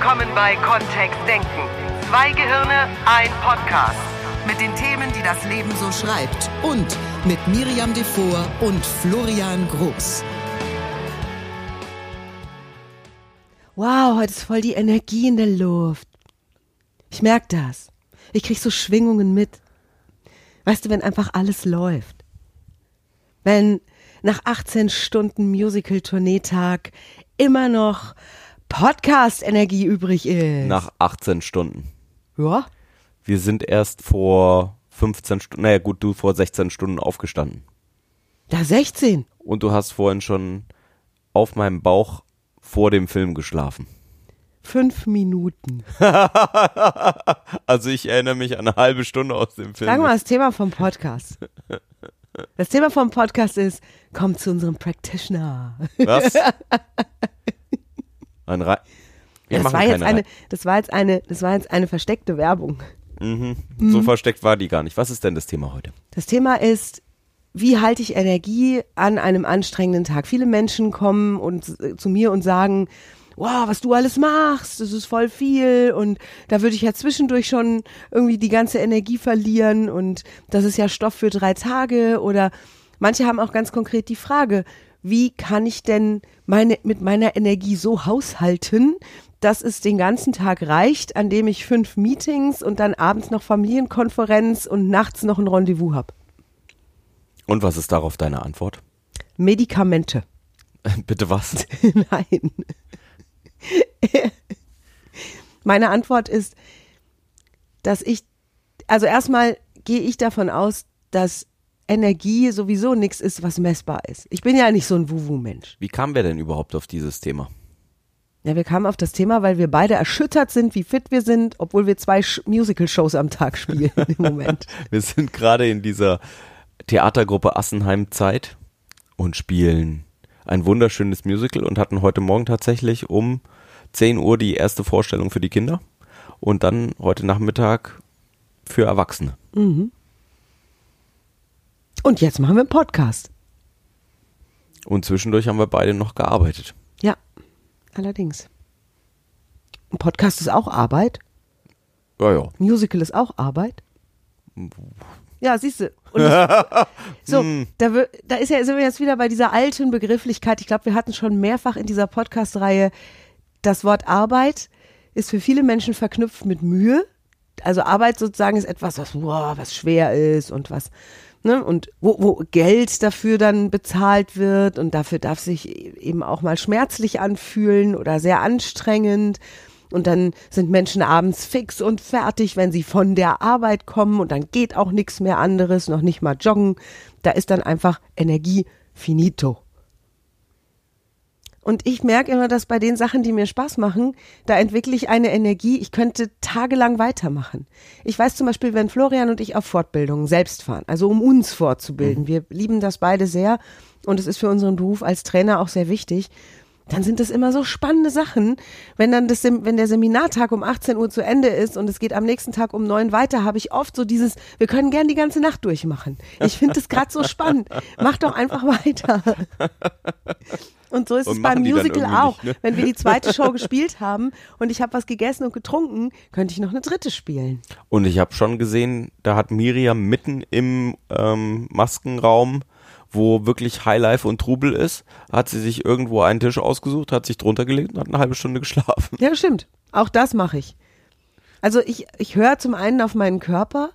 willkommen bei Kontext Denken. Zwei Gehirne, ein Podcast. Mit den Themen, die das Leben so schreibt. Und mit Miriam Devor und Florian Groß. Wow, heute ist voll die Energie in der Luft. Ich merke das. Ich krieg so Schwingungen mit. Weißt du, wenn einfach alles läuft. Wenn nach 18 Stunden Musical-Tourneetag immer noch Podcast-Energie übrig ist. Nach 18 Stunden. Ja. Wir sind erst vor 15 Stunden, naja gut, du vor 16 Stunden aufgestanden. Da 16. Und du hast vorhin schon auf meinem Bauch vor dem Film geschlafen. Fünf Minuten. also ich erinnere mich an eine halbe Stunde aus dem Film. Sag mal das Thema vom Podcast. Das Thema vom Podcast ist, komm zu unserem Practitioner. Was? Ein Re Wir das war, jetzt eine, das, war jetzt eine, das war jetzt eine versteckte Werbung. Mhm. So mhm. versteckt war die gar nicht. Was ist denn das Thema heute? Das Thema ist, wie halte ich Energie an einem anstrengenden Tag? Viele Menschen kommen und, äh, zu mir und sagen, wow, was du alles machst, das ist voll viel und da würde ich ja zwischendurch schon irgendwie die ganze Energie verlieren und das ist ja Stoff für drei Tage oder manche haben auch ganz konkret die Frage, wie kann ich denn meine, mit meiner Energie so haushalten, dass es den ganzen Tag reicht, an dem ich fünf Meetings und dann abends noch Familienkonferenz und nachts noch ein Rendezvous habe. Und was ist darauf deine Antwort? Medikamente. Bitte was? Nein. Meine Antwort ist, dass ich, also erstmal gehe ich davon aus, dass Energie sowieso nichts ist, was messbar ist. Ich bin ja nicht so ein Wuwu-Mensch. Wie kamen wir denn überhaupt auf dieses Thema? Ja, wir kamen auf das Thema, weil wir beide erschüttert sind, wie fit wir sind, obwohl wir zwei Musical-Shows am Tag spielen im Moment. wir sind gerade in dieser Theatergruppe Assenheim Zeit und spielen ein wunderschönes Musical und hatten heute Morgen tatsächlich um 10 Uhr die erste Vorstellung für die Kinder und dann heute Nachmittag für Erwachsene. Mhm. Und jetzt machen wir einen Podcast. Und zwischendurch haben wir beide noch gearbeitet. Ja, allerdings. Ein Podcast ist auch Arbeit. Ja, ja. Musical ist auch Arbeit. Ja, siehst du. so, hm. da, da ist ja, sind wir jetzt wieder bei dieser alten Begrifflichkeit. Ich glaube, wir hatten schon mehrfach in dieser Podcast-Reihe das Wort Arbeit ist für viele Menschen verknüpft mit Mühe. Also Arbeit sozusagen ist etwas, was, wow, was schwer ist und was Ne? Und wo, wo Geld dafür dann bezahlt wird und dafür darf sich eben auch mal schmerzlich anfühlen oder sehr anstrengend. Und dann sind Menschen abends fix und fertig, wenn sie von der Arbeit kommen und dann geht auch nichts mehr anderes, noch nicht mal joggen. Da ist dann einfach Energie finito. Und ich merke immer, dass bei den Sachen, die mir Spaß machen, da entwickle ich eine Energie, ich könnte tagelang weitermachen. Ich weiß zum Beispiel, wenn Florian und ich auf Fortbildungen selbst fahren, also um uns fortzubilden, mhm. wir lieben das beide sehr und es ist für unseren Beruf als Trainer auch sehr wichtig dann sind das immer so spannende Sachen. Wenn dann das, wenn der Seminartag um 18 Uhr zu Ende ist und es geht am nächsten Tag um neun weiter, habe ich oft so dieses, wir können gern die ganze Nacht durchmachen. Ich finde das gerade so spannend. Mach doch einfach weiter. Und so ist und es beim Musical auch. Nicht, ne? Wenn wir die zweite Show gespielt haben und ich habe was gegessen und getrunken, könnte ich noch eine dritte spielen. Und ich habe schon gesehen, da hat Miriam mitten im ähm, Maskenraum wo wirklich Highlife und Trubel ist, hat sie sich irgendwo einen Tisch ausgesucht, hat sich drunter gelegt und hat eine halbe Stunde geschlafen. Ja, stimmt. Auch das mache ich. Also ich, ich höre zum einen auf meinen Körper,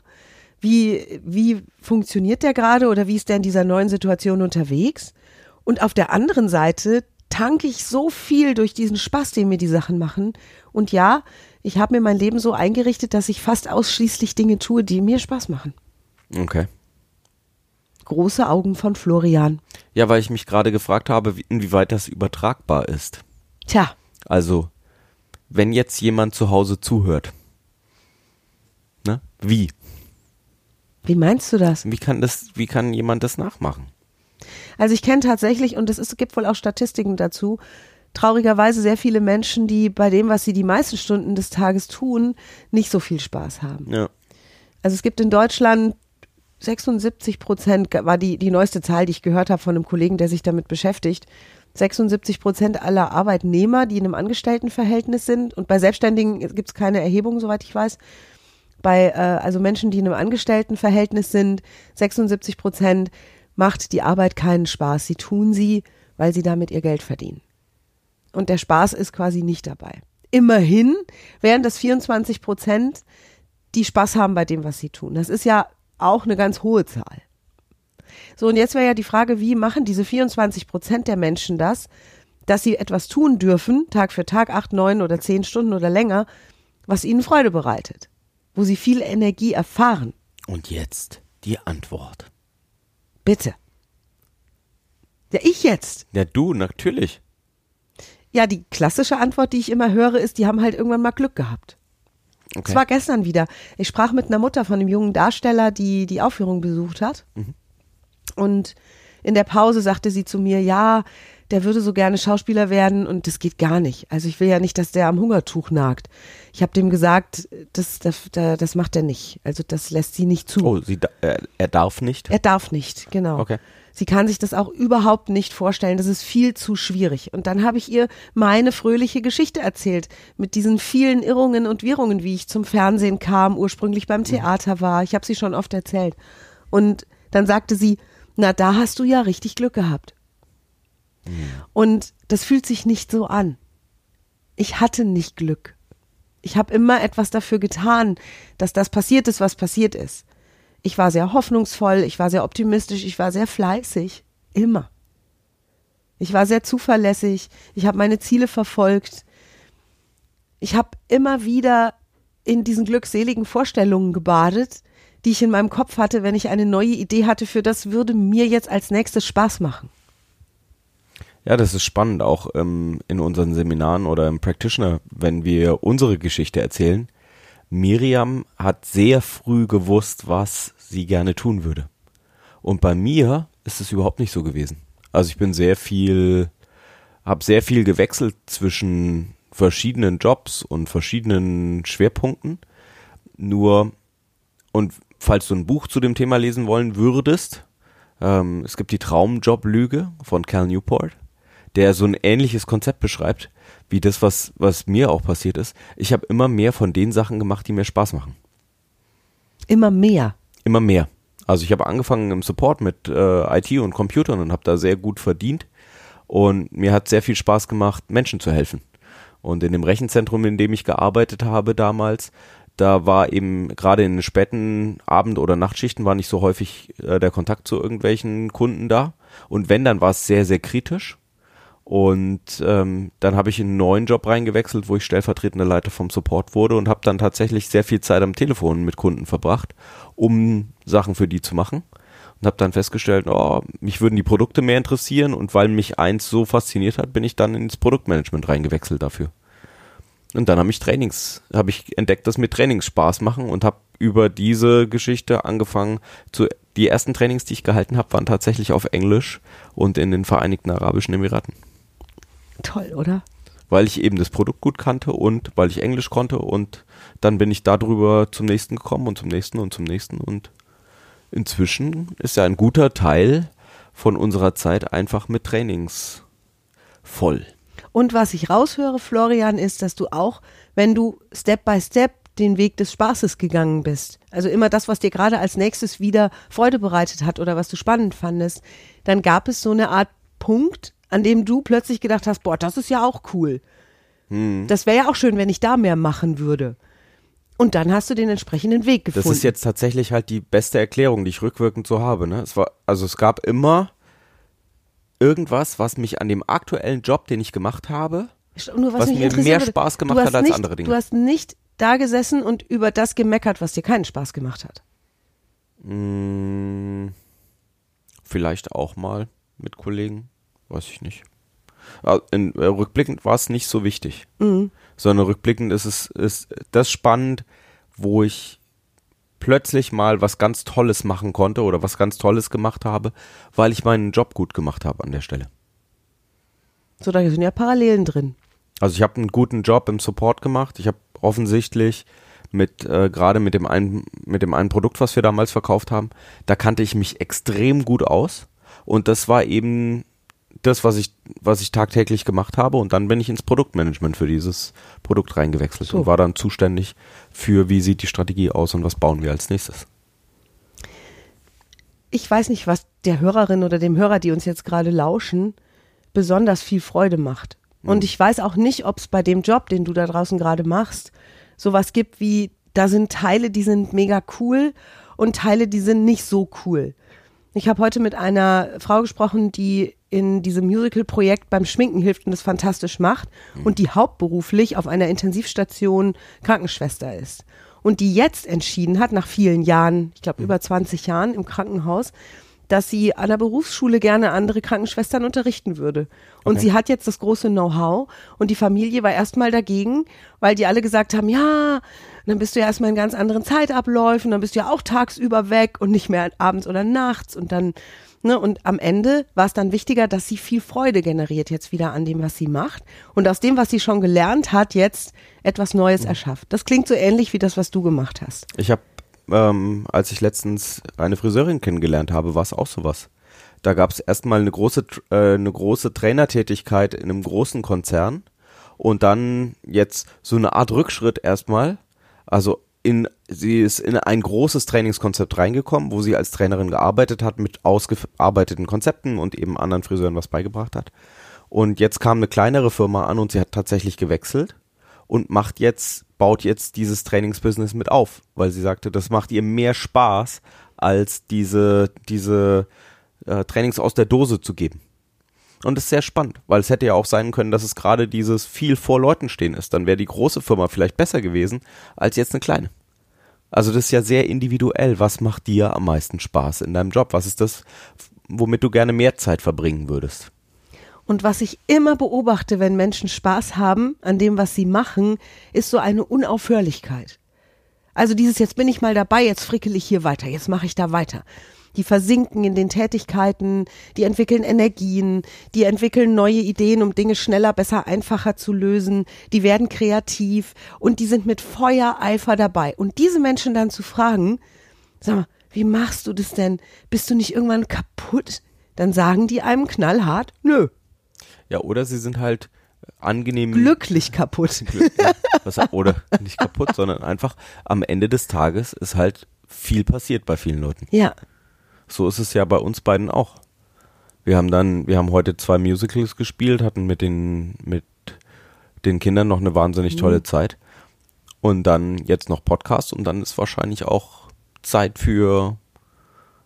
wie, wie funktioniert der gerade oder wie ist der in dieser neuen Situation unterwegs? Und auf der anderen Seite tanke ich so viel durch diesen Spaß, den mir die Sachen machen. Und ja, ich habe mir mein Leben so eingerichtet, dass ich fast ausschließlich Dinge tue, die mir Spaß machen. Okay große Augen von Florian. Ja, weil ich mich gerade gefragt habe, inwieweit das übertragbar ist. Tja. Also, wenn jetzt jemand zu Hause zuhört, ne? Wie? Wie meinst du das? Wie kann das, wie kann jemand das nachmachen? Also ich kenne tatsächlich, und es gibt wohl auch Statistiken dazu, traurigerweise sehr viele Menschen, die bei dem, was sie die meisten Stunden des Tages tun, nicht so viel Spaß haben. Ja. Also es gibt in Deutschland 76 Prozent war die, die neueste Zahl, die ich gehört habe von einem Kollegen, der sich damit beschäftigt, 76 Prozent aller Arbeitnehmer, die in einem Angestelltenverhältnis sind, und bei Selbstständigen gibt es keine Erhebung, soweit ich weiß, bei äh, also Menschen, die in einem Angestelltenverhältnis sind, 76 Prozent macht die Arbeit keinen Spaß. Sie tun sie, weil sie damit ihr Geld verdienen. Und der Spaß ist quasi nicht dabei. Immerhin wären das 24 Prozent, die Spaß haben bei dem, was sie tun. Das ist ja auch eine ganz hohe Zahl. So, und jetzt wäre ja die Frage, wie machen diese 24 Prozent der Menschen das, dass sie etwas tun dürfen, Tag für Tag, acht, neun oder zehn Stunden oder länger, was ihnen Freude bereitet, wo sie viel Energie erfahren. Und jetzt die Antwort. Bitte. Ja, ich jetzt. Ja, du, natürlich. Ja, die klassische Antwort, die ich immer höre, ist, die haben halt irgendwann mal Glück gehabt. Okay. Es war gestern wieder. Ich sprach mit einer Mutter von einem jungen Darsteller, die die Aufführung besucht hat. Und in der Pause sagte sie zu mir, ja, der würde so gerne Schauspieler werden und das geht gar nicht. Also ich will ja nicht, dass der am Hungertuch nagt. Ich habe dem gesagt, das, das, das macht er nicht. Also das lässt sie nicht zu. Oh, sie, da- äh, er darf nicht. Er darf nicht, genau. Okay. Sie kann sich das auch überhaupt nicht vorstellen. Das ist viel zu schwierig. Und dann habe ich ihr meine fröhliche Geschichte erzählt mit diesen vielen Irrungen und Wirrungen, wie ich zum Fernsehen kam, ursprünglich beim Theater war. Ich habe sie schon oft erzählt. Und dann sagte sie, na, da hast du ja richtig Glück gehabt. Und das fühlt sich nicht so an. Ich hatte nicht Glück. Ich habe immer etwas dafür getan, dass das passiert ist, was passiert ist. Ich war sehr hoffnungsvoll, ich war sehr optimistisch, ich war sehr fleißig. Immer. Ich war sehr zuverlässig, ich habe meine Ziele verfolgt. Ich habe immer wieder in diesen glückseligen Vorstellungen gebadet, die ich in meinem Kopf hatte, wenn ich eine neue Idee hatte, für das würde mir jetzt als nächstes Spaß machen. Ja, das ist spannend, auch ähm, in unseren Seminaren oder im Practitioner, wenn wir unsere Geschichte erzählen. Miriam hat sehr früh gewusst, was sie gerne tun würde. Und bei mir ist es überhaupt nicht so gewesen. Also ich bin sehr viel, habe sehr viel gewechselt zwischen verschiedenen Jobs und verschiedenen Schwerpunkten. Nur, und falls du ein Buch zu dem Thema lesen wollen würdest, ähm, es gibt die Traumjob-Lüge von Cal Newport, der so ein ähnliches Konzept beschreibt, wie das, was, was mir auch passiert ist. Ich habe immer mehr von den Sachen gemacht, die mir Spaß machen. Immer mehr. Immer mehr. Also ich habe angefangen im Support mit äh, IT und Computern und habe da sehr gut verdient. Und mir hat sehr viel Spaß gemacht, Menschen zu helfen. Und in dem Rechenzentrum, in dem ich gearbeitet habe damals, da war eben gerade in den späten Abend- oder Nachtschichten war nicht so häufig äh, der Kontakt zu irgendwelchen Kunden da. Und wenn, dann war es sehr, sehr kritisch. Und ähm, dann habe ich in einen neuen Job reingewechselt, wo ich stellvertretender Leiter vom Support wurde und habe dann tatsächlich sehr viel Zeit am Telefon mit Kunden verbracht, um Sachen für die zu machen. Und habe dann festgestellt, oh, mich würden die Produkte mehr interessieren und weil mich eins so fasziniert hat, bin ich dann ins Produktmanagement reingewechselt dafür. Und dann habe ich Trainings, habe ich entdeckt, dass mir Trainings Spaß machen und habe über diese Geschichte angefangen zu die ersten Trainings, die ich gehalten habe, waren tatsächlich auf Englisch und in den Vereinigten Arabischen Emiraten Toll, oder? weil ich eben das Produkt gut kannte und weil ich Englisch konnte und dann bin ich darüber zum nächsten gekommen und zum nächsten und zum nächsten und inzwischen ist ja ein guter Teil von unserer Zeit einfach mit Trainings voll. Und was ich raushöre, Florian, ist, dass du auch, wenn du Step by Step den Weg des Spaßes gegangen bist, also immer das, was dir gerade als nächstes wieder Freude bereitet hat oder was du spannend fandest, dann gab es so eine Art Punkt, an dem du plötzlich gedacht hast, boah, das ist ja auch cool. Das wäre ja auch schön, wenn ich da mehr machen würde. Und dann hast du den entsprechenden Weg gefunden. Das ist jetzt tatsächlich halt die beste Erklärung, die ich rückwirkend so habe. Ne? Es war, also es gab immer irgendwas, was mich an dem aktuellen Job, den ich gemacht habe, Nur was mich mir mehr Spaß gemacht hat als nicht, andere Dinge. Du hast nicht da gesessen und über das gemeckert, was dir keinen Spaß gemacht hat. mh, vielleicht auch mal mit Kollegen, weiß ich nicht. Ah, In, äh, rückblickend war es nicht so wichtig, sondern rückblickend ist es ist das spannend, wo ich plötzlich mal was ganz Tolles machen konnte oder was ganz Tolles gemacht habe, weil ich meinen Job gut gemacht habe an der Stelle. So, da sind ja Parallelen drin. Also ich habe einen guten Job im Support gemacht. Ich habe offensichtlich mit äh, gerade mit dem einen mit dem einen Produkt, was wir damals verkauft haben, da kannte ich mich extrem gut aus und das war eben das, was ich, was ich tagtäglich gemacht habe. Und dann bin ich ins Produktmanagement für dieses Produkt reingewechselt So. und war dann zuständig für, wie sieht die Strategie aus und was bauen wir als nächstes. Ich weiß nicht, was der Hörerin oder dem Hörer, die uns jetzt gerade lauschen, besonders viel Freude macht. Und ich weiß auch nicht, ob es bei dem Job, den du da draußen gerade machst, sowas gibt wie, da sind Teile, die sind mega cool und Teile, die sind nicht so cool. Ich habe heute mit einer Frau gesprochen, die in diesem Musical-Projekt beim Schminken hilft und das fantastisch macht und die hauptberuflich auf einer Intensivstation Krankenschwester ist. Und die jetzt entschieden hat, nach vielen Jahren, ich glaube über 20 Jahren im Krankenhaus, dass sie an der Berufsschule gerne andere Krankenschwestern unterrichten würde. Und Okay. sie hat jetzt das große Know-how und die Familie war erstmal dagegen, weil die alle gesagt haben, ja, dann bist du ja erstmal in ganz anderen Zeitabläufen, dann bist du ja auch tagsüber weg und nicht mehr abends oder nachts und dann, ne, und am Ende war es dann wichtiger, dass sie viel Freude generiert jetzt wieder an dem, was sie macht und aus dem, was sie schon gelernt hat, jetzt etwas Neues erschafft. Das klingt so ähnlich wie das, was du gemacht hast. Ich habe, ähm, als ich letztens eine Friseurin kennengelernt habe, war es auch sowas. Da gab es erstmal eine große, äh, eine große Trainertätigkeit in einem großen Konzern und dann jetzt so eine Art Rückschritt erstmal. Also in, sie ist in ein großes Trainingskonzept reingekommen, wo sie als Trainerin gearbeitet hat mit ausgearbeiteten Konzepten und eben anderen Friseuren was beigebracht hat. Und jetzt kam eine kleinere Firma an und sie hat tatsächlich gewechselt und macht jetzt, baut jetzt dieses Trainingsbusiness mit auf, weil sie sagte, das macht ihr mehr Spaß, als diese, diese äh, Trainings aus der Dose zu geben. Und das ist sehr spannend, weil es hätte ja auch sein können, dass es gerade dieses viel vor Leuten stehen ist. Dann wäre die große Firma vielleicht besser gewesen als jetzt eine kleine. Also das ist ja sehr individuell. Was macht dir am meisten Spaß in deinem Job? Was ist das, womit du gerne mehr Zeit verbringen würdest? Und was ich immer beobachte, wenn Menschen Spaß haben an dem, was sie machen, ist so eine Unaufhörlichkeit. Also dieses, jetzt bin ich mal dabei, jetzt frickel ich hier weiter, jetzt mache ich da weiter. Die versinken in den Tätigkeiten, die entwickeln Energien, die entwickeln neue Ideen, um Dinge schneller, besser, einfacher zu lösen, die werden kreativ und die sind mit Feuereifer dabei. Und diese Menschen dann zu fragen, sag mal, wie machst du das denn? Bist du nicht irgendwann kaputt? Dann sagen die einem knallhart, nö, Ja, oder sie sind halt angenehm glücklich kaputt. Glück, ja. Was, oder nicht kaputt, sondern einfach am Ende des Tages ist halt viel passiert bei vielen Leuten. Ja, So ist es ja bei uns beiden auch. Wir haben dann, wir haben heute zwei Musicals gespielt, hatten mit den, mit den Kindern noch eine wahnsinnig tolle Zeit. Und dann jetzt noch Podcast und dann ist wahrscheinlich auch Zeit für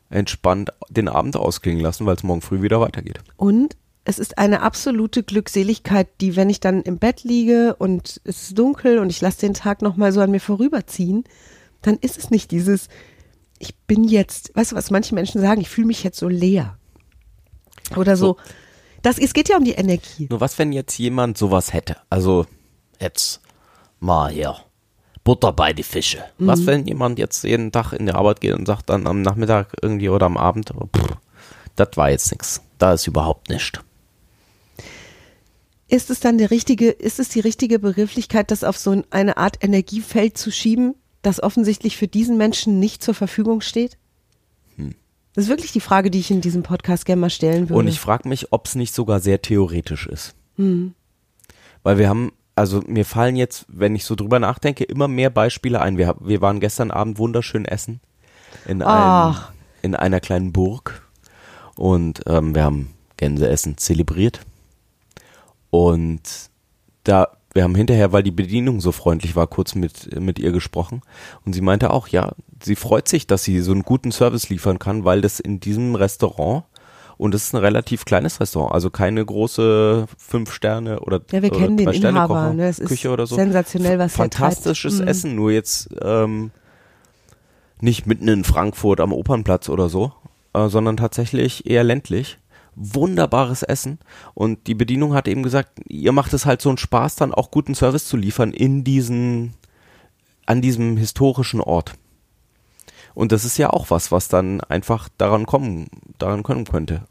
entspannt den Abend ausklingen lassen, weil es morgen früh wieder weitergeht. und es ist eine absolute Glückseligkeit, die, wenn ich dann im Bett liege und es ist dunkel und ich lasse den Tag nochmal so an mir vorüberziehen, dann ist es nicht dieses, ich bin jetzt, weißt du, was manche Menschen sagen, ich fühle mich jetzt so leer. Oder so. Das, es geht ja um die Energie. Nur was, wenn jetzt jemand sowas hätte? Also jetzt mal hier Butter bei die Fische. Was, wenn jemand jetzt jeden Tag in die Arbeit geht und sagt dann am Nachmittag irgendwie oder am Abend, pff, das war jetzt nix. Da ist überhaupt nichts. Ist es dann der richtige, ist es die richtige Begrifflichkeit, das auf so eine Art Energiefeld zu schieben, das offensichtlich für diesen Menschen nicht zur Verfügung steht? Das ist wirklich die Frage, die ich in diesem Podcast gerne mal stellen würde. Und ich frage mich, ob es nicht sogar sehr theoretisch ist. Weil wir haben, also mir fallen jetzt, wenn ich so drüber nachdenke, immer mehr Beispiele ein. Wir, wir waren gestern Abend wunderschön essen in, einem, in einer kleinen Burg und ähm, wir haben Gänseessen zelebriert. Und da, wir haben hinterher, weil die Bedienung so freundlich war, kurz mit, mit ihr gesprochen. Und sie meinte auch, ja, sie freut sich, dass sie so einen guten Service liefern kann, weil das in diesem Restaurant, und es ist ein relativ kleines Restaurant, also keine große fünf Sterne oder Ja, wir oder kennen den Sterne Inhaber, Kocher- ne? Es ist Küche oder so. sensationell, was. Fantastisches Mhm. Essen, nur jetzt ähm, nicht mitten in Frankfurt am Opernplatz oder so, äh, sondern tatsächlich eher ländlich. Wunderbares Essen und die Bedienung hat eben gesagt, ihr macht es halt so einen Spaß, dann auch guten Service zu liefern in diesen, an diesem historischen Ort. Und das ist ja auch was, was dann einfach daran kommen, daran kommen könnte.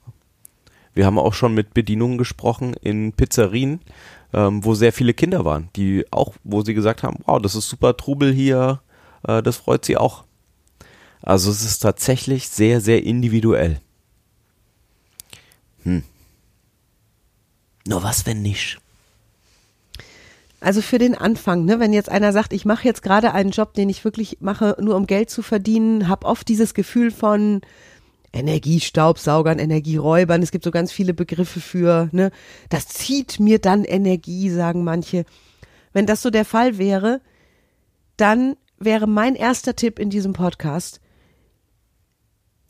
Wir haben auch schon mit Bedienungen gesprochen in Pizzerien, ähm, wo sehr viele Kinder waren, die auch, wo sie gesagt haben, wow, das ist super Trubel hier, äh, das freut sie auch. Also es ist tatsächlich sehr, sehr individuell. Hm. Nur was, wenn nicht? Also für den Anfang, ne, wenn jetzt einer sagt, ich mache jetzt gerade einen Job, den ich wirklich mache, nur um Geld zu verdienen, habe oft dieses Gefühl von Energiestaubsaugern, Energieräubern. Es gibt so ganz viele Begriffe für, ne, das zieht mir dann Energie, sagen manche. Wenn das so der Fall wäre, dann wäre mein erster Tipp in diesem Podcast,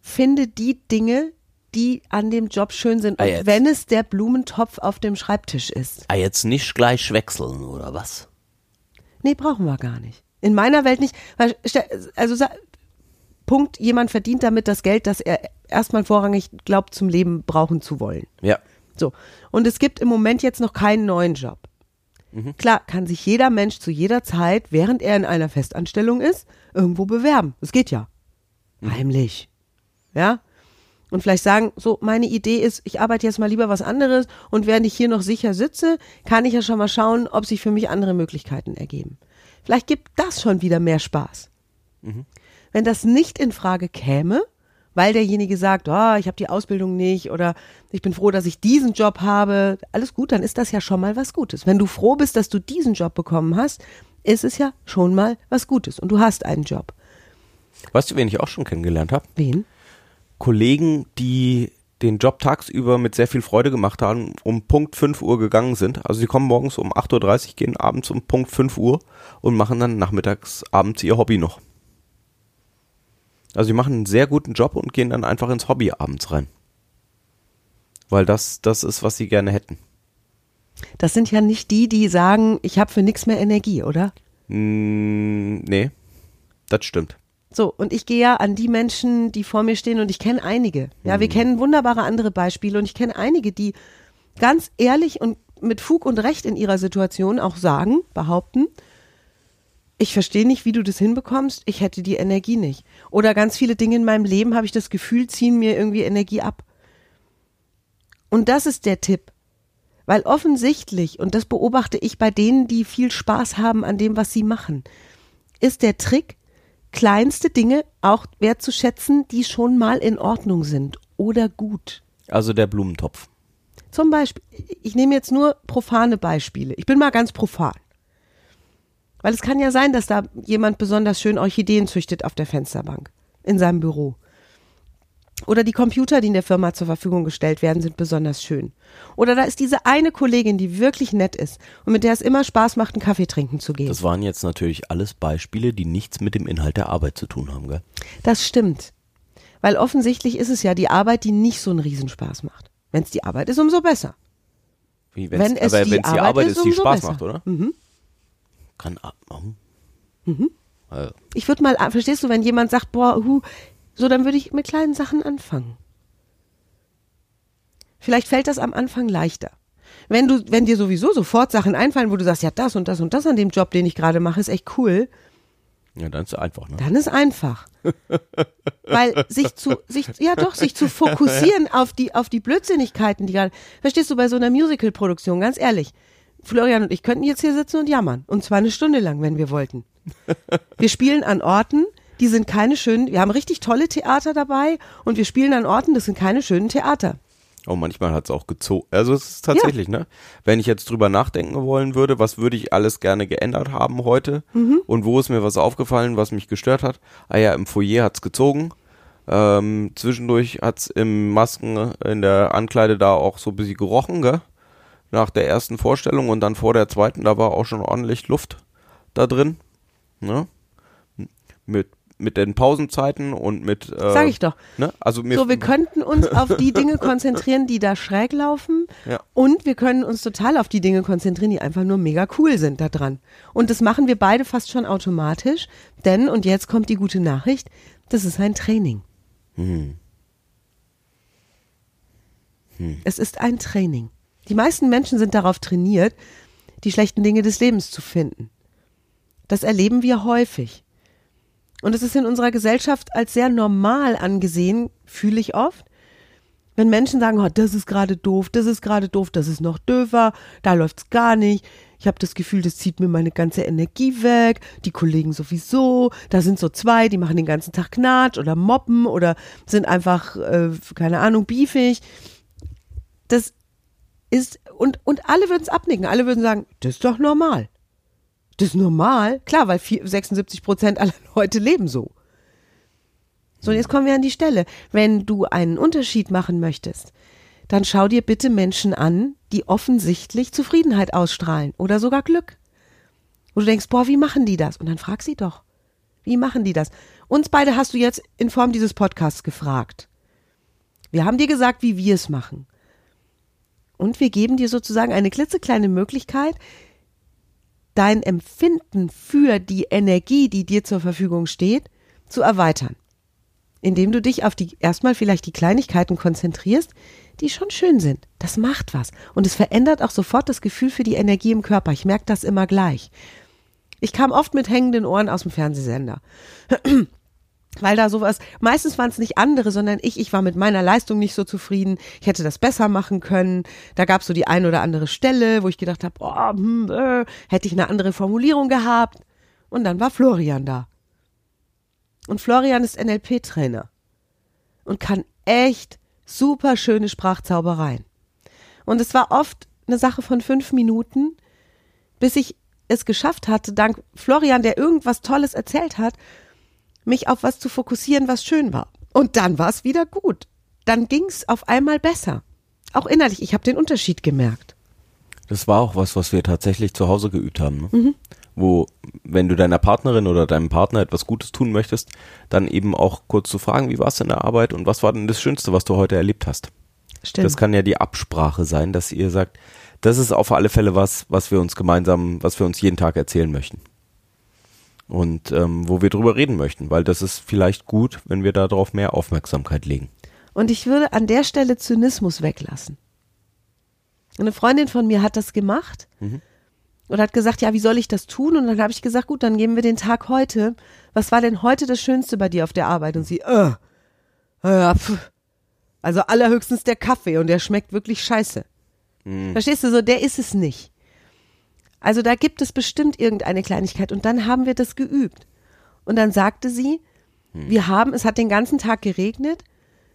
finde die Dinge, die an dem Job schön sind. Ah, Und wenn es der Blumentopf auf dem Schreibtisch ist. Ah, jetzt nicht gleich wechseln, oder was? Nee, brauchen wir gar nicht. In meiner Welt nicht. Also Punkt, jemand verdient damit das Geld, das er erstmal vorrangig glaubt, zum Leben brauchen zu wollen. Ja. So. Und es gibt im Moment jetzt noch keinen neuen Job. Klar, kann sich jeder Mensch zu jeder Zeit, während er in einer Festanstellung ist, irgendwo bewerben. Das geht ja. Heimlich. Ja? Und vielleicht sagen, so, meine Idee ist, ich arbeite jetzt mal lieber was anderes und während ich hier noch sicher sitze, kann ich ja schon mal schauen, ob sich für mich andere Möglichkeiten ergeben. Vielleicht gibt das schon wieder mehr Spaß. Wenn das nicht in Frage käme, weil derjenige sagt, oh, ich habe die Ausbildung nicht oder ich bin froh, dass ich diesen Job habe, alles gut, dann ist das ja schon mal was Gutes. Wenn du froh bist, dass du diesen Job bekommen hast, ist es ja schon mal was Gutes und du hast einen Job. Weißt du, wen ich auch schon kennengelernt habe? Wen? Kollegen, die den Job tagsüber mit sehr viel Freude gemacht haben, um Punkt 5 Uhr gegangen sind. Also sie kommen morgens um 8.30 Uhr, gehen abends um Punkt 5 Uhr und machen dann nachmittags, abends ihr Hobby noch. Also sie machen einen sehr guten Job und gehen dann einfach ins Hobby abends rein. Weil das, das ist, was sie gerne hätten. Das sind ja nicht die, die sagen, ich habe für nichts mehr Energie, oder? Mm, nee, das stimmt. So, und ich gehe ja an die Menschen, die vor mir stehen und ich kenne einige. Ja, wir kennen wunderbare andere Beispiele und ich kenne einige, die ganz ehrlich und mit Fug und Recht in ihrer Situation auch sagen, behaupten, ich verstehe nicht, wie du das hinbekommst, ich hätte die Energie nicht. Oder ganz viele Dinge in meinem Leben habe ich das Gefühl, ziehen mir irgendwie Energie ab. Und das ist der Tipp. Weil offensichtlich, und das beobachte ich bei denen, die viel Spaß haben an dem, was sie machen, ist der Trick, kleinste Dinge auch wertzuschätzen, die schon mal in Ordnung sind oder gut. Also der Blumentopf. Zum Beispiel, ich nehme jetzt nur profane Beispiele. Ich bin mal ganz profan. Weil es kann ja sein, dass da jemand besonders schön Orchideen züchtet auf der Fensterbank in seinem Büro. Oder die Computer, die in der Firma zur Verfügung gestellt werden, sind besonders schön. Oder da ist diese eine Kollegin, die wirklich nett ist und mit der es immer Spaß macht, einen Kaffee trinken zu gehen. Das waren jetzt natürlich alles Beispiele, die nichts mit dem Inhalt der Arbeit zu tun haben, gell? Das stimmt. Weil offensichtlich ist es ja die Arbeit, die nicht so einen Riesenspaß macht. Wenn es die Arbeit ist, umso besser. Wie, Wenn wenn's, es aber die wenn es die Arbeit Arbeit ist, ist, die Spaß besser. macht, oder? Mhm. Kann ab. Oh. Also, Ich würde mal, verstehst du, wenn jemand sagt, boah, hu, so, dann würde ich mit kleinen Sachen anfangen. Vielleicht fällt das am Anfang leichter. Wenn du, wenn dir sowieso sofort Sachen einfallen, wo du sagst, ja, das und das und das an dem Job, den ich gerade mache, ist echt cool, ja, dann ist es einfach, ne? dann ist einfach. Weil sich zu, sich, ja doch, sich zu fokussieren auf die, auf die Blödsinnigkeiten, die gerade, verstehst du, bei so einer Musical-Produktion, ganz ehrlich, Florian und ich könnten jetzt hier sitzen und jammern. Und zwar eine Stunde lang, wenn wir wollten. Wir spielen an Orten, die sind keine schönen, wir haben richtig tolle Theater dabei und wir spielen an Orten, das sind keine schönen Theater. Oh, manchmal hat es auch gezogen. Also es ist tatsächlich, ne? Wenn ich jetzt drüber nachdenken wollen würde, was würde ich alles gerne geändert haben heute Mhm. und wo ist mir was aufgefallen, was mich gestört hat? Ah ja, im Foyer hat's gezogen. Ähm, zwischendurch hat's im Masken in der Ankleide da auch so ein bisschen gerochen, gell? Nach der ersten Vorstellung und dann vor der zweiten, da war auch schon ordentlich Luft da drin. Ne? Mit, mit den Pausenzeiten und mit. Äh, Sag ich doch. Ne? Also mir So, wir könnten uns auf die Dinge konzentrieren, die da schräg laufen. Ja. Und wir können uns total auf die Dinge konzentrieren, die einfach nur mega cool sind da dran. Und das machen wir beide fast schon automatisch. Denn, und jetzt kommt die gute Nachricht, das ist ein Training. Es ist ein Training. Die meisten Menschen sind darauf trainiert, die schlechten Dinge des Lebens zu finden. Das erleben wir häufig. Und es ist in unserer Gesellschaft als sehr normal angesehen, fühle ich oft. Wenn Menschen sagen, oh, das ist gerade doof, das ist gerade doof, das ist noch döver, da läuft's gar nicht. Ich habe das Gefühl, das zieht mir meine ganze Energie weg. Die Kollegen sowieso. Da sind so zwei, die machen den ganzen Tag Knatsch oder moppen oder sind einfach, äh, keine Ahnung, beefig. Das ist, und, und alle würden es abnicken. Alle würden sagen, das ist doch normal. Das ist normal. Klar, weil vier, 76 Prozent aller Leute leben so. So, und jetzt kommen wir an die Stelle. Wenn du einen Unterschied machen möchtest, dann schau dir bitte Menschen an, die offensichtlich Zufriedenheit ausstrahlen oder sogar Glück. Wo du denkst, boah, wie machen die das? Und dann frag sie doch. Wie machen die das? Uns beide hast du jetzt in Form dieses Podcasts gefragt. Wir haben dir gesagt, wie wir es machen. Und wir geben dir sozusagen eine klitzekleine Möglichkeit, dein Empfinden für die Energie, die dir zur Verfügung steht, zu erweitern. Indem du dich auf die, erstmal vielleicht die Kleinigkeiten konzentrierst, die schon schön sind. Das macht was. Und es verändert auch sofort das Gefühl für die Energie im Körper. Ich merke das immer gleich. Ich kam oft mit hängenden Ohren aus dem Fernsehsender. Weil da sowas, meistens waren es nicht andere, sondern ich, ich war mit meiner Leistung nicht so zufrieden. Ich hätte das besser machen können. Da gab es so die ein oder andere Stelle, wo ich gedacht habe, oh, hm, äh, hätte ich eine andere Formulierung gehabt. Und dann war Florian da. Und Florian ist NLP-Trainer und kann echt super schöne Sprachzaubereien. Und es war oft eine Sache von fünf Minuten, bis ich es geschafft hatte, dank Florian, der irgendwas Tolles erzählt hat, mich auf was zu fokussieren, was schön war. Und dann war es wieder gut. Dann ging es auf einmal besser. Auch innerlich. Ich habe den Unterschied gemerkt. Das war auch was, was wir tatsächlich zu Hause geübt haben. Ne? Mhm. Wo, wenn du deiner Partnerin oder deinem Partner etwas Gutes tun möchtest, dann eben auch kurz zu fragen, wie war es in der Arbeit und was war denn das Schönste, was du heute erlebt hast. Stimmt. Das kann ja die Absprache sein, dass ihr sagt, das ist auf alle Fälle was, was wir uns gemeinsam, was wir uns jeden Tag erzählen möchten. Und ähm, wo wir drüber reden möchten, weil das ist vielleicht gut, wenn wir darauf mehr Aufmerksamkeit legen. Und ich würde an der Stelle Zynismus weglassen. Eine Freundin von mir hat das gemacht mhm. und hat gesagt, ja, wie soll ich das tun? Und dann habe ich gesagt, gut, dann geben wir den Tag heute. Was war denn heute das Schönste bei dir auf der Arbeit? Und sie, äh, äh pf. also allerhöchstens der Kaffee und der schmeckt wirklich scheiße. Mhm. Verstehst du so, der ist es nicht. Also da gibt es bestimmt irgendeine Kleinigkeit und dann haben wir das geübt. Und dann sagte sie, mhm. wir haben, es hat den ganzen Tag geregnet,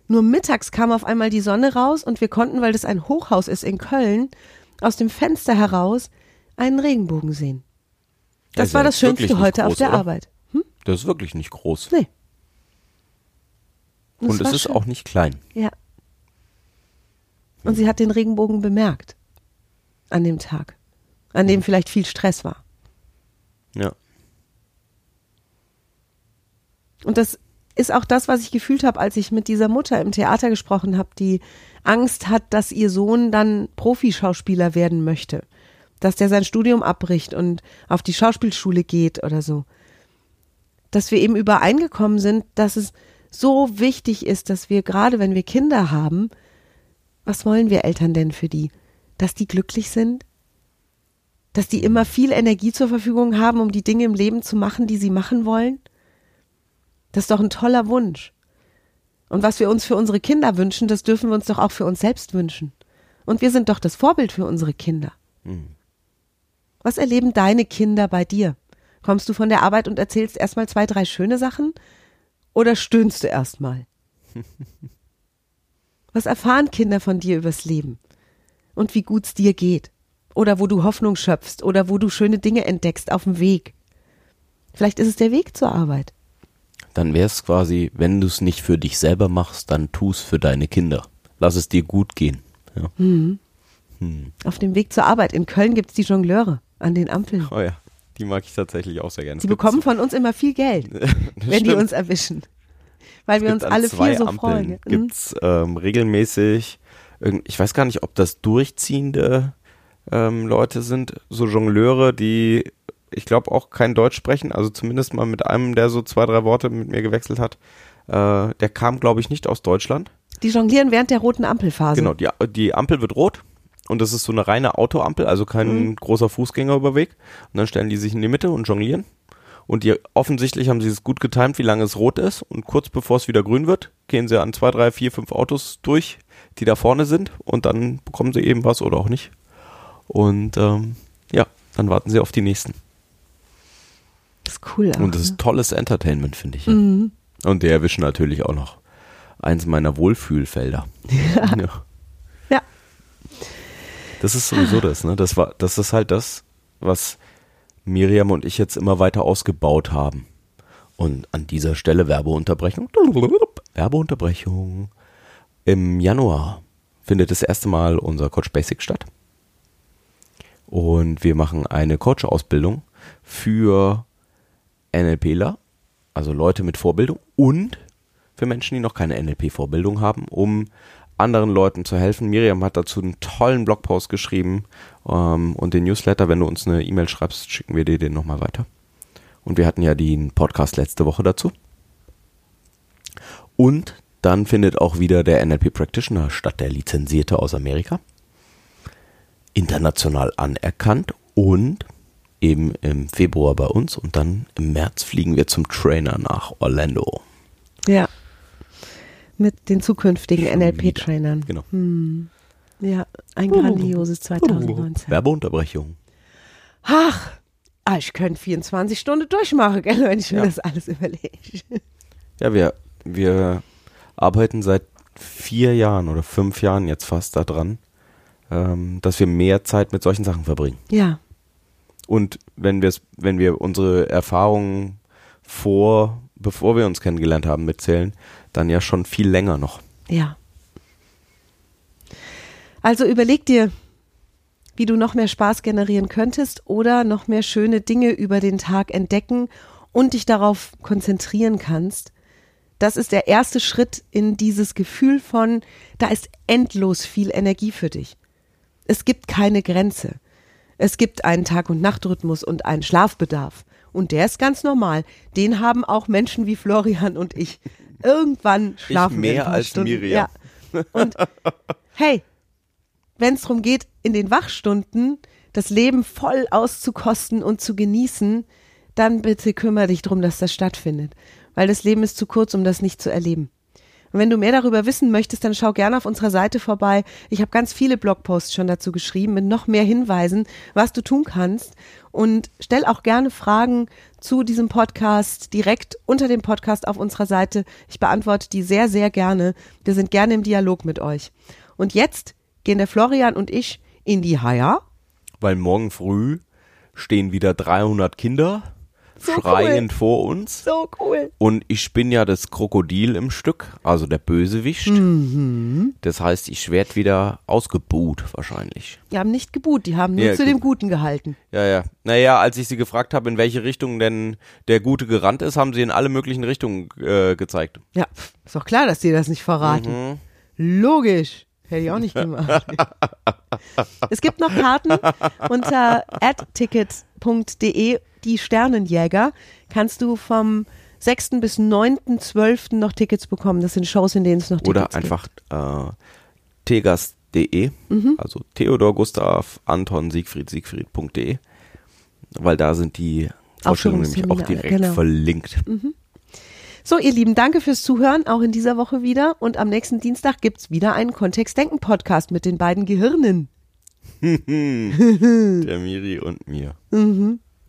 nur mittags kam auf einmal die Sonne raus und wir konnten, weil das ein Hochhaus ist in Köln, aus dem Fenster heraus einen Regenbogen sehen. Das, das war das Schönste heute groß, auf der oder? Arbeit. Hm? Das ist wirklich nicht groß. Nee. Das und es ist schön. auch nicht klein. Ja. Und sie hat den Regenbogen bemerkt. An dem Tag. An dem vielleicht viel Stress war. Ja. Und das ist auch das, was ich gefühlt habe, als ich mit dieser Mutter im Theater gesprochen habe, die Angst hat, dass ihr Sohn dann Profischauspieler werden möchte. Dass der sein Studium abbricht und auf die Schauspielschule geht oder so. Dass wir eben übereingekommen sind, dass es so wichtig ist, dass wir gerade, wenn wir Kinder haben, was wollen wir Eltern denn für die? Dass die glücklich sind? Dass die immer viel Energie zur Verfügung haben, um die Dinge im Leben zu machen, die sie machen wollen? Das ist doch ein toller Wunsch. Und was wir uns für unsere Kinder wünschen, das dürfen wir uns doch auch für uns selbst wünschen. Und wir sind doch das Vorbild für unsere Kinder. Mhm. Was erleben deine Kinder bei dir? Kommst du von der Arbeit und erzählst erstmal zwei, drei schöne Sachen? Oder stöhnst du erstmal? Was erfahren Kinder von dir übers Leben? Und wie gut's dir geht? Oder wo du Hoffnung schöpfst oder wo du schöne Dinge entdeckst auf dem Weg. Vielleicht ist es der Weg zur Arbeit. Dann wäre es quasi, wenn du es nicht für dich selber machst, dann tu es für deine Kinder. Lass es dir gut gehen. Ja. Hm. Hm. Auf dem Weg zur Arbeit. In Köln gibt es die Jongleure an den Ampeln. Oh ja, die mag ich tatsächlich auch sehr gerne. Die bekommen von uns immer viel Geld, wenn stimmt. die uns erwischen weil wir uns alle vier so Ampeln freuen. Mhm. Gibt's ähm, regelmäßig, ich weiß gar nicht, ob das durchziehende ähm, Leute sind, so Jongleure, die ich glaube auch kein Deutsch sprechen, also zumindest mal mit einem, der so zwei, drei Worte mit mir gewechselt hat. Äh, der kam, glaube ich, nicht aus Deutschland. Die jonglieren während der roten Ampelphase. Genau, die, die Ampel wird rot und das ist so eine reine Autoampel, also kein mhm. großer Fußgängerüberweg. Und dann stellen die sich in die Mitte und jonglieren. Und die, offensichtlich haben sie es gut getimt, wie lange es rot ist. Und kurz bevor es wieder grün wird, gehen sie an zwei, drei, vier, fünf Autos durch, die da vorne sind. Und dann bekommen sie eben was oder auch nicht. Und ähm, ja, dann warten sie auf die nächsten. Das ist cool. Auch, und das ist ne? tolles Entertainment, finde ich. Mhm. Und die erwischen natürlich auch noch eins meiner Wohlfühlfelder. Ja. ja. ja. Das ist sowieso das, ne? Das war, das ist halt das, was Miriam und ich jetzt immer weiter ausgebaut haben. Und an dieser Stelle Werbeunterbrechung. Werbeunterbrechung. Im Januar findet das erste Mal unser Coach Basic statt. Und wir machen eine Coach-Ausbildung für NLPler, also Leute mit Vorbildung und für Menschen, die noch keine NLP-Vorbildung haben, um anderen Leuten zu helfen. Miriam hat dazu einen tollen Blogpost geschrieben ähm, und den Newsletter. Wenn du uns eine E-Mail schreibst, schicken wir dir den nochmal weiter. Und wir hatten ja den Podcast letzte Woche dazu. Und dann findet auch wieder der NLP Practitioner statt, der Lizenzierte aus Amerika. International anerkannt und eben im Februar bei uns und dann im März fliegen wir zum Trainer nach Orlando. Ja. Mit den zukünftigen NLP-Trainern. Genau. Hm. Ja, ein grandioses 2019. Werbeunterbrechung. Ach, ah, ich könnte 24 Stunden durchmachen, gell, wenn ich mir Ja. das alles überlege. Ja, wir, wir arbeiten seit vier Jahren oder fünf Jahren jetzt fast daran, ähm, dass wir mehr Zeit mit solchen Sachen verbringen. Ja, Und wenn wir wenn wir unsere Erfahrungen vor, bevor wir uns kennengelernt haben, mitzählen, dann ja schon viel länger noch. ja. Also überleg dir, wie du noch mehr Spaß generieren könntest oder noch mehr schöne Dinge über den Tag entdecken und dich darauf konzentrieren kannst. Das ist der erste Schritt in dieses Gefühl von, da ist endlos viel Energie für dich. Es gibt keine Grenze. Es gibt einen Tag- und Nachtrhythmus und einen Schlafbedarf. Und der ist ganz normal. Den haben auch Menschen wie Florian und ich. Irgendwann schlafen wir ein mehr paar als Stunden. Miriam. Ja. Und hey, wenn es darum geht, in den Wachstunden das Leben voll auszukosten und zu genießen, dann bitte kümmere dich darum, dass das stattfindet. Weil das Leben ist zu kurz, um das nicht zu erleben. Und wenn du mehr darüber wissen möchtest, dann schau gerne auf unserer Seite vorbei. Ich habe ganz viele Blogposts schon dazu geschrieben mit noch mehr Hinweisen, was du tun kannst. Und stell auch gerne Fragen zu diesem Podcast direkt unter dem Podcast auf unserer Seite. Ich beantworte die sehr, sehr gerne. Wir sind gerne im Dialog mit euch. Und jetzt gehen der Florian und ich in die Haia. Weil morgen früh stehen wieder 300 Kinder So schreiend vor uns. So cool. Und ich bin ja das Krokodil im Stück, also der Bösewicht. Mhm. Das heißt, ich werde wieder ausgebuht wahrscheinlich. Die haben nicht geboot, die haben nur Ja, zu gut. dem Guten gehalten. Ja, ja. Naja, als ich sie gefragt habe, in welche Richtung denn der Gute gerannt ist, haben sie in alle möglichen Richtungen äh, gezeigt. Ja, ist doch klar, dass die das nicht verraten. Logisch. Hätte ich auch nicht gemacht. es gibt noch Karten unter adticket.de, die Sternenjäger. Kannst du vom 6. bis 9.12. noch Tickets bekommen. Das sind Shows, in denen es noch Tickets Oder gibt. einfach äh, tegas.de, Mhm. also Theodor Gustav Anton Siegfried Siegfried.de, weil da sind die Ausstellungen nämlich auch direkt genau. verlinkt. So, ihr Lieben, danke fürs Zuhören, auch in dieser Woche wieder. Und am nächsten Dienstag gibt's wieder einen Kontextdenken-Podcast mit den beiden Gehirnen. Der Miri und mir.